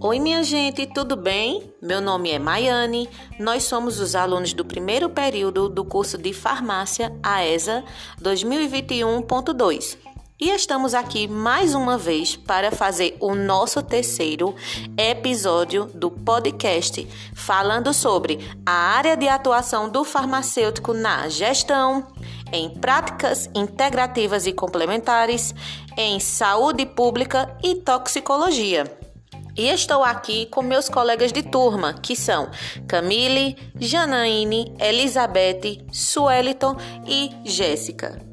Oi, minha gente, tudo bem? Meu nome é Maiane. Nós somos os alunos do primeiro período do curso de Farmácia AESA 2021.2. E estamos aqui mais uma vez para fazer o nosso terceiro episódio do podcast, falando sobre a área de atuação do farmacêutico na gestão, em práticas integrativas e complementares, em saúde pública e toxicologia. E estou aqui com meus colegas de turma, que são Camille, Janaíne, Elizabeth, Sueliton e Jéssica.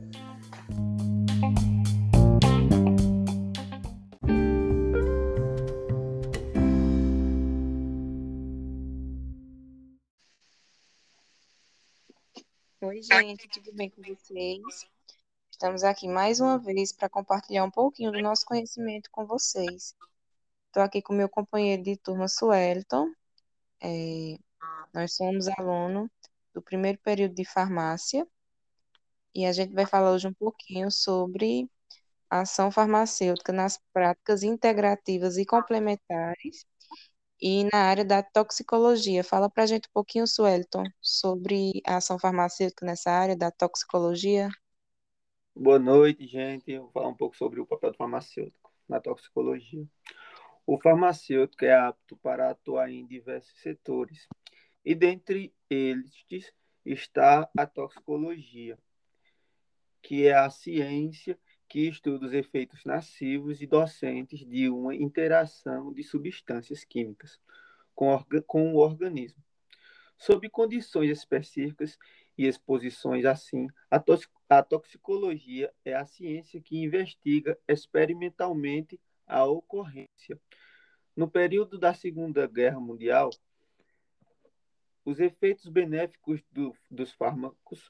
Oi, gente, tudo bem com vocês? Estamos aqui mais uma vez para compartilhar um pouquinho do nosso conhecimento com vocês. Estou aqui com meu companheiro de turma, Suelton. É, nós somos aluno do primeiro período de farmácia e a gente vai falar hoje um pouquinho sobre ação farmacêutica nas práticas integrativas e complementares e na área da toxicologia. Fala para a gente um pouquinho, Suelton, sobre a ação farmacêutica nessa área da toxicologia. Boa noite, gente. Vou falar um pouco sobre o papel do farmacêutico na toxicologia. O farmacêutico é apto para atuar em diversos setores, e dentre eles está a toxicologia, que é a ciência que estuda os efeitos nocivos e docentes de uma interação de substâncias químicas com, com o organismo. Sob condições específicas e exposições assim, a, a toxicologia é a ciência que investiga experimentalmente a ocorrência. No período da Segunda Guerra Mundial, os efeitos benéficos do, dos fármacos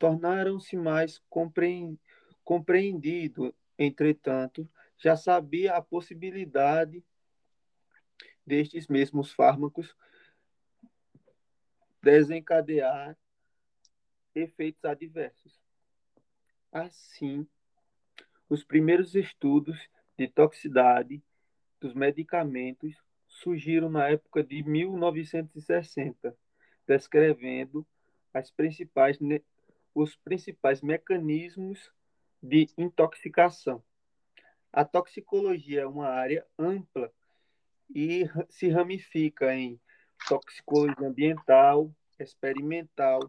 tornaram-se mais compreendidos. Entretanto, já sabia a possibilidade destes mesmos fármacos desencadear efeitos adversos. Assim, os primeiros estudos de toxicidade dos medicamentos surgiram na época de 1960, descrevendo as principais, os principais mecanismos de intoxicação. A toxicologia é uma área ampla e se ramifica em toxicologia ambiental, experimental,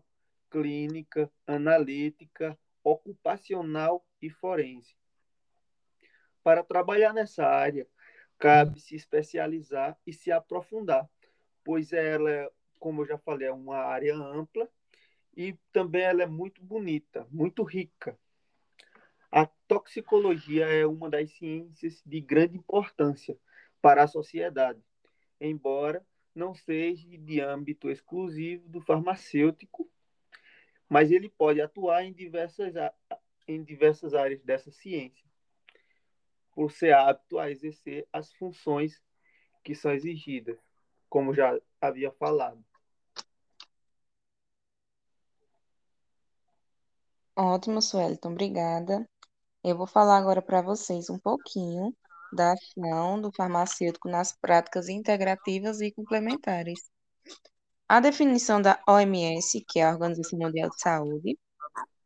clínica, analítica, ocupacional e forense. Para trabalhar nessa área, cabe se especializar e se aprofundar, pois ela, como eu já falei, é uma área ampla e também ela é muito bonita, muito rica. A toxicologia é uma das ciências de grande importância para a sociedade, embora não seja de âmbito exclusivo do farmacêutico, mas ele pode atuar em diversas, em diversas áreas dessa ciência por ser apto a exercer as funções que são exigidas, como já havia falado. Ótimo, Suelton, obrigada. Eu vou falar agora para vocês um pouquinho da ação do farmacêutico nas práticas integrativas e complementares. A definição da OMS, que é a Organização Mundial de Saúde,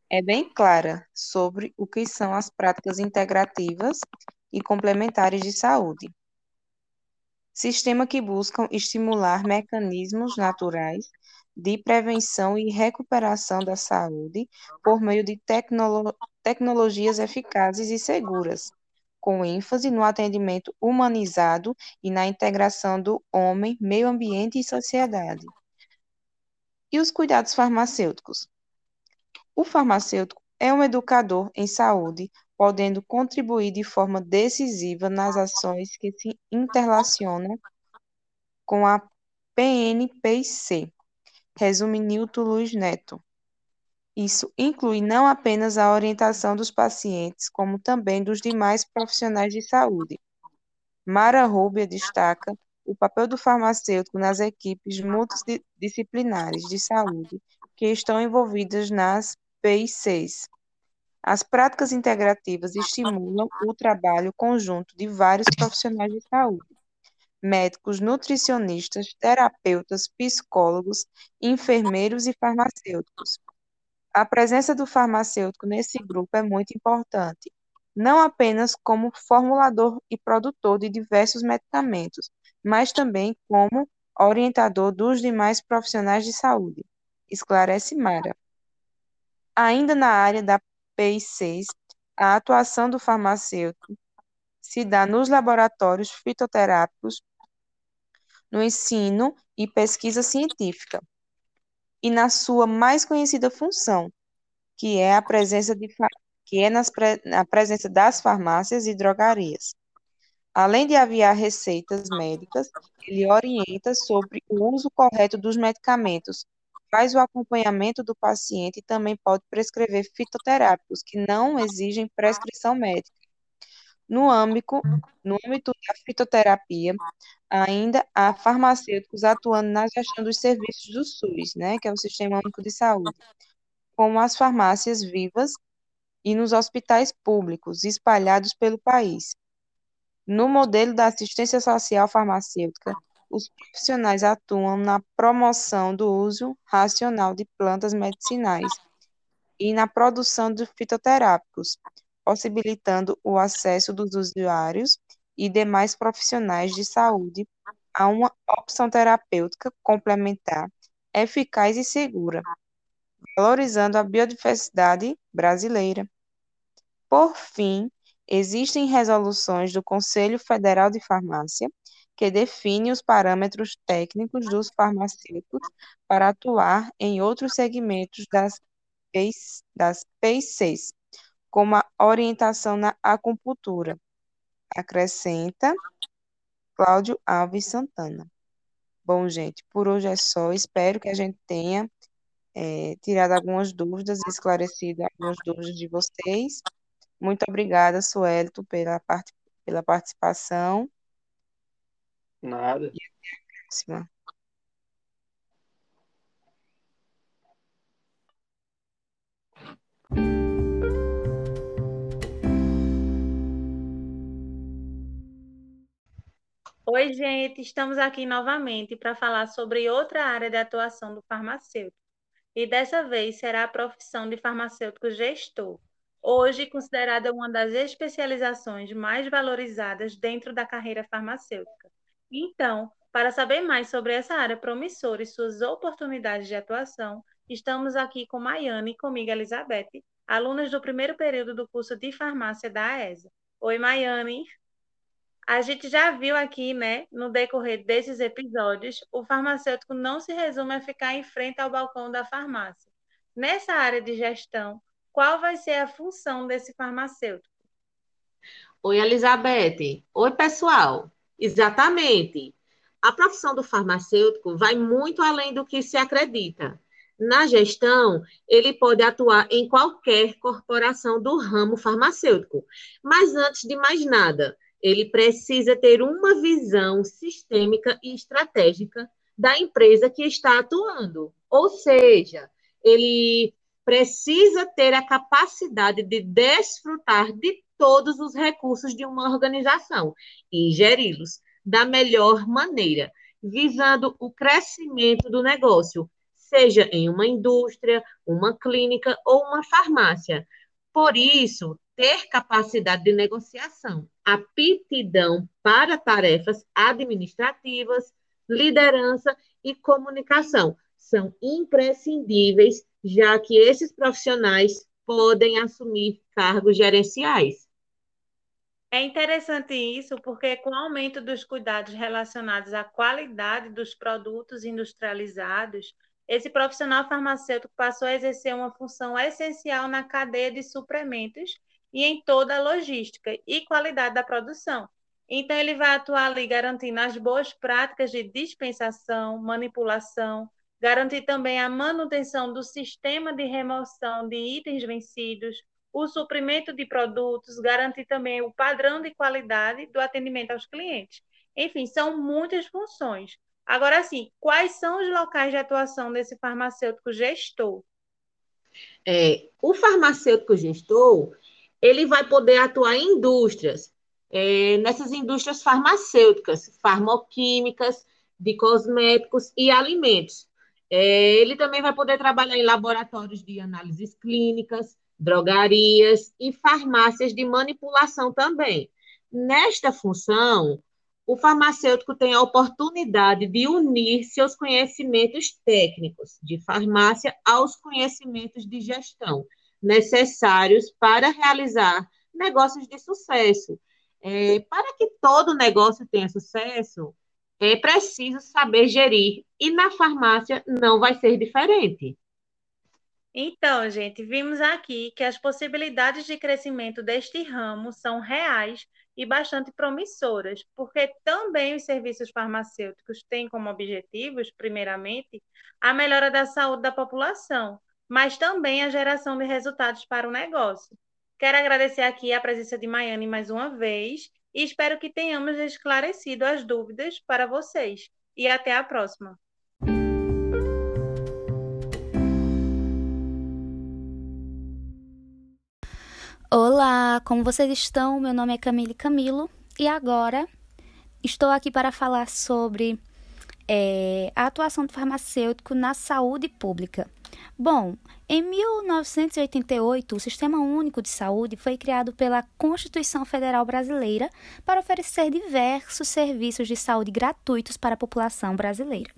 é bem clara sobre o que são as práticas integrativas e complementares de saúde. Sistema que buscam estimular mecanismos naturais de prevenção e recuperação da saúde por meio de tecnolo tecnologias eficazes e seguras, com ênfase no atendimento humanizado e na integração do homem, meio ambiente e sociedade. E os cuidados farmacêuticos? O farmacêutico é um educador em saúde podendo contribuir de forma decisiva nas ações que se interrelacionam com a PNPC, resume Nilton Luiz Neto. Isso inclui não apenas a orientação dos pacientes, como também dos demais profissionais de saúde. Mara Rubia destaca o papel do farmacêutico nas equipes multidisciplinares de saúde que estão envolvidas nas PICs, As práticas integrativas estimulam o trabalho conjunto de vários profissionais de saúde, médicos, nutricionistas, terapeutas, psicólogos, enfermeiros e farmacêuticos. A presença do farmacêutico nesse grupo é muito importante, não apenas como formulador e produtor de diversos medicamentos, mas também como orientador dos demais profissionais de saúde. Esclarece Mara. Ainda na área da PI6, a atuação do farmacêutico se dá nos laboratórios fitoterápicos, no ensino e pesquisa científica, e na sua mais conhecida função, que é a presença de que é nas, na presença das farmácias e drogarias. Além de aviar receitas médicas, ele orienta sobre o uso correto dos medicamentos, faz o acompanhamento do paciente e também pode prescrever fitoterápicos que não exigem prescrição médica. No âmbito, no âmbito da fitoterapia, ainda há farmacêuticos atuando na gestão dos serviços do SUS, né, que é o Sistema Único de Saúde, como as farmácias vivas e nos hospitais públicos espalhados pelo país. No modelo da assistência social farmacêutica, os profissionais atuam na promoção do uso racional de plantas medicinais e na produção de fitoterápicos, possibilitando o acesso dos usuários e demais profissionais de saúde a uma opção terapêutica complementar, eficaz e segura, valorizando a biodiversidade brasileira. Por fim, existem resoluções do Conselho Federal de Farmácia que define os parâmetros técnicos dos farmacêuticos para atuar em outros segmentos das, das PICs, como a orientação na acupuntura. Acrescenta Cláudio Alves Santana. Bom, gente, por hoje é só. Espero que a gente tenha é, tirado algumas dúvidas e esclarecido algumas dúvidas de vocês. Muito obrigada, Suelto, pela, part pela participação. Nada. E até a próxima. Oi, gente, estamos aqui novamente para falar sobre outra área de atuação do farmacêutico. E dessa vez será a profissão de farmacêutico gestor, hoje considerada uma das especializações mais valorizadas dentro da carreira farmacêutica. Então, para saber mais sobre essa área promissora e suas oportunidades de atuação, estamos aqui com Maiane e comigo, Elizabeth, alunas do primeiro período do curso de farmácia da AESA. Oi, Maiane. A gente já viu aqui, né, no decorrer desses episódios, o farmacêutico não se resume a ficar em frente ao balcão da farmácia. Nessa área de gestão, qual vai ser a função desse farmacêutico? Oi, Elizabeth. Oi, pessoal. Exatamente. A profissão do farmacêutico vai muito além do que se acredita. Na gestão, ele pode atuar em qualquer corporação do ramo farmacêutico. Mas antes de mais nada, ele precisa ter uma visão sistêmica e estratégica da empresa que está atuando. Ou seja, ele precisa ter a capacidade de desfrutar de todos os recursos de uma organização e geri-los da melhor maneira, visando o crescimento do negócio, seja em uma indústria, uma clínica ou uma farmácia. Por isso, ter capacidade de negociação, aptidão para tarefas administrativas, liderança e comunicação são imprescindíveis, já que esses profissionais podem assumir cargos gerenciais. É interessante isso porque, com o aumento dos cuidados relacionados à qualidade dos produtos industrializados, esse profissional farmacêutico passou a exercer uma função essencial na cadeia de suprimentos e em toda a logística e qualidade da produção. Então, ele vai atuar ali garantindo as boas práticas de dispensação, manipulação, garantir também a manutenção do sistema de remoção de itens vencidos, o suprimento de produtos, garantir também o padrão de qualidade do atendimento aos clientes. Enfim, são muitas funções. Agora, sim, quais são os locais de atuação desse farmacêutico gestor? É, o farmacêutico gestor, ele vai poder atuar em indústrias, é, nessas indústrias farmacêuticas, farmoquímicas, de cosméticos e alimentos. É, ele também vai poder trabalhar em laboratórios de análises clínicas, drogarias e farmácias de manipulação também. Nesta função, o farmacêutico tem a oportunidade de unir seus conhecimentos técnicos de farmácia aos conhecimentos de gestão necessários para realizar negócios de sucesso. É, para que todo negócio tenha sucesso, é preciso saber gerir, e na farmácia não vai ser diferente. Então, gente, vimos aqui que as possibilidades de crescimento deste ramo são reais e bastante promissoras, porque também os serviços farmacêuticos têm como objetivos, primeiramente, a melhora da saúde da população, mas também a geração de resultados para o negócio. Quero agradecer aqui a presença de Maiane mais uma vez e espero que tenhamos esclarecido as dúvidas para vocês. E até a próxima! Olá, como vocês estão? Meu nome é Camille Camilo e agora estou aqui para falar sobre é, a atuação do farmacêutico na saúde pública. Bom, em 1988, o Sistema Único de Saúde foi criado pela Constituição Federal Brasileira para oferecer diversos serviços de saúde gratuitos para a população brasileira.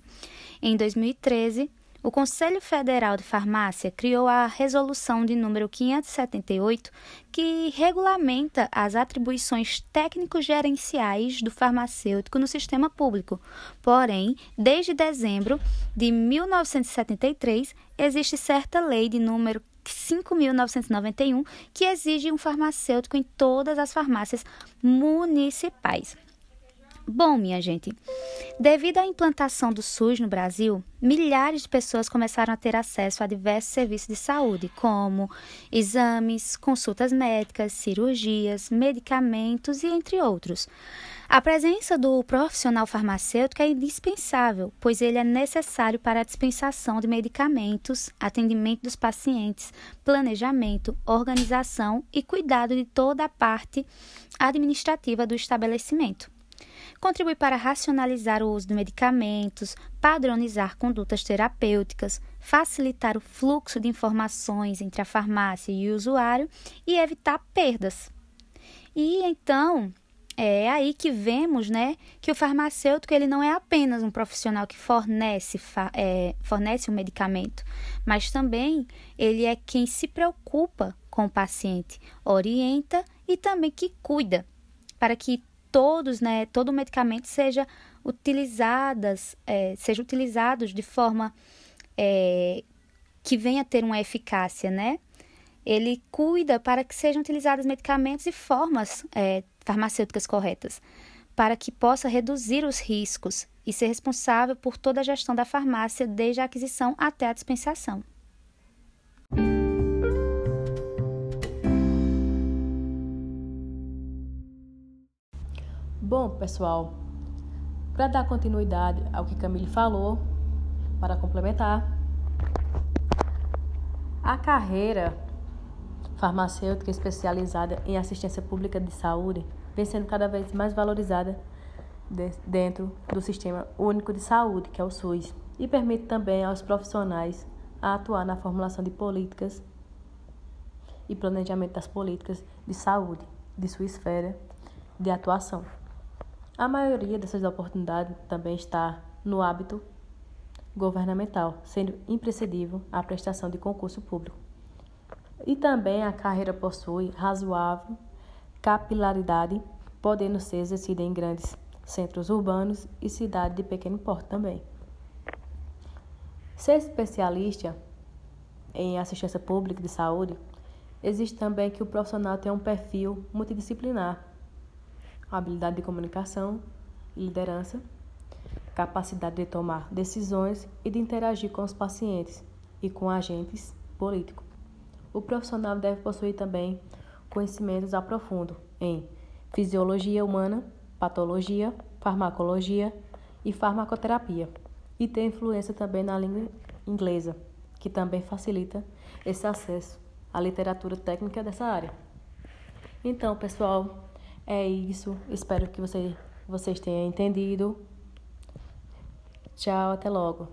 Em 2013, o Conselho Federal de Farmácia criou a Resolução de número 578, que regulamenta as atribuições técnico-gerenciais do farmacêutico no sistema público. Porém, desde dezembro de 1973, existe certa lei de número 5.991 que exige um farmacêutico em todas as farmácias municipais. Bom, minha gente, devido à implantação do SUS no Brasil, milhares de pessoas começaram a ter acesso a diversos serviços de saúde, como exames, consultas médicas, cirurgias, medicamentos e entre outros. A presença do profissional farmacêutico é indispensável, pois ele é necessário para a dispensação de medicamentos, atendimento dos pacientes, planejamento, organização e cuidado de toda a parte administrativa do estabelecimento contribui para racionalizar o uso de medicamentos, padronizar condutas terapêuticas, facilitar o fluxo de informações entre a farmácia e o usuário e evitar perdas. E então, é aí que vemos né, que o farmacêutico ele não é apenas um profissional que fornece, é, fornece um medicamento, mas também ele é quem se preocupa com o paciente, orienta e também que cuida para que todos, né, todo medicamento seja utilizadas, é, seja utilizados de forma é, que venha ter uma eficácia, né? Ele cuida para que sejam utilizados medicamentos e formas é, farmacêuticas corretas, para que possa reduzir os riscos e ser responsável por toda a gestão da farmácia, desde a aquisição até a dispensação. Bom, pessoal, para dar continuidade ao que Camille falou, para complementar, a carreira farmacêutica especializada em assistência pública de saúde vem sendo cada vez mais valorizada dentro do Sistema Único de Saúde, que é o SUS, e permite também aos profissionais atuar na formulação de políticas e planejamento das políticas de saúde de sua esfera de atuação. A maioria dessas oportunidades também está no hábito governamental, sendo imprescindível a prestação de concurso público. E também a carreira possui razoável capilaridade, podendo ser exercida em grandes centros urbanos e cidades de pequeno porte também. Ser especialista em assistência pública de saúde, existe também que o profissional tenha um perfil multidisciplinar, habilidade de comunicação e liderança, capacidade de tomar decisões e de interagir com os pacientes e com agentes políticos. O profissional deve possuir também conhecimentos aprofundos em fisiologia humana, patologia, farmacologia e farmacoterapia, e ter influência também na língua inglesa, que também facilita esse acesso à literatura técnica dessa área. Então, pessoal, é isso. Espero que você, vocês tenham entendido. Tchau, até logo.